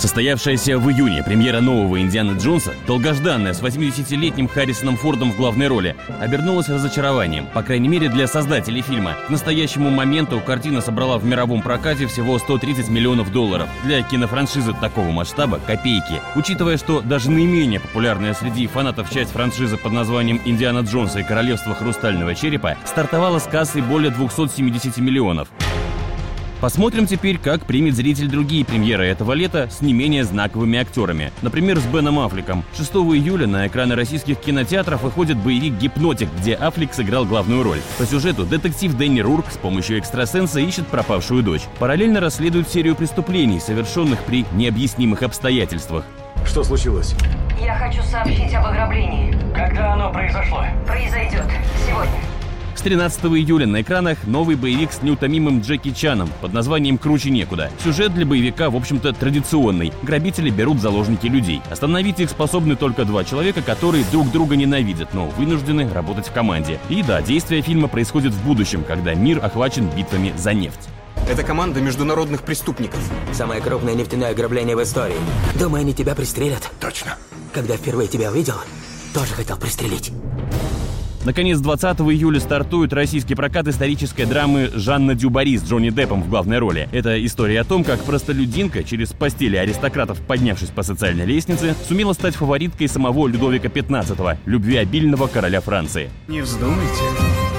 Состоявшаяся в июне премьера нового Индиана Джонса, долгожданная с 80-летним Харрисоном Фордом в главной роли, обернулась разочарованием, по крайней мере для создателей фильма. К настоящему моменту картина собрала в мировом прокате всего 130 миллионов долларов. Для кинофраншизы такого масштаба – копейки. Учитывая, что даже наименее популярная среди фанатов часть франшизы под названием «Индиана Джонса и Королевство Хрустального Черепа» стартовала с кассой более 270 миллионов. Посмотрим теперь, как примет зритель другие премьеры этого лета с не менее знаковыми актерами. Например, с Беном Аффлеком. 6 июля на экраны российских кинотеатров выходит боевик «Гипнотик», где Аффлек сыграл главную роль. По сюжету детектив Дэнни Рурк с помощью экстрасенса ищет пропавшую дочь. Параллельно расследует серию преступлений, совершенных при необъяснимых обстоятельствах. Что случилось? Я хочу сообщить об ограблении. Когда оно произошло? Произойдет. С 13 июля на экранах новый боевик с неутомимым Джеки Чаном под названием «Круче некуда». Сюжет для боевика, в общем-то, традиционный. Грабители берут в заложники людей. Остановить их способны только два человека, которые друг друга ненавидят, но вынуждены работать в команде. И да, действие фильма происходит в будущем, когда мир охвачен битвами за нефть. Это команда международных преступников. Самое крупное нефтяное ограбление в истории. Думаю, они тебя пристрелят. Точно. Когда впервые тебя увидел, тоже хотел пристрелить. Наконец, 20 июля стартует российский прокат исторической драмы «Жанна Дюбари» с Джонни Деппом в главной роли. Это история о том, как простолюдинка, через постели аристократов поднявшись по социальной лестнице, сумела стать фавориткой самого Людовика XV, любвеобильного короля Франции. Не вздумайте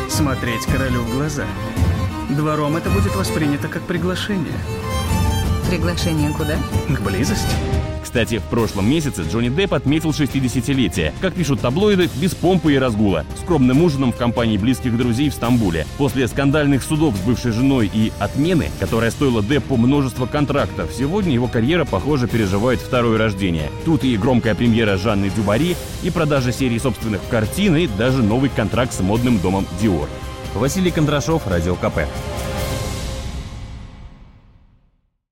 смотреть королю в глаза. Двором это будет воспринято как приглашение. Приглашение куда? К близости. Кстати, в прошлом месяце Джонни Депп отметил 60-летие. Как пишут таблоиды, без помпы и разгула. Скромным ужином в компании близких друзей в Стамбуле. После скандальных судов с бывшей женой и отмены, которая стоила Деппу множество контрактов, сегодня его карьера, похоже, переживает второе рождение. Тут и громкая премьера Жанны Дюбари, и продажа серии собственных картин, и даже новый контракт с модным домом Dior. Василий Кондрашов, Радио КП.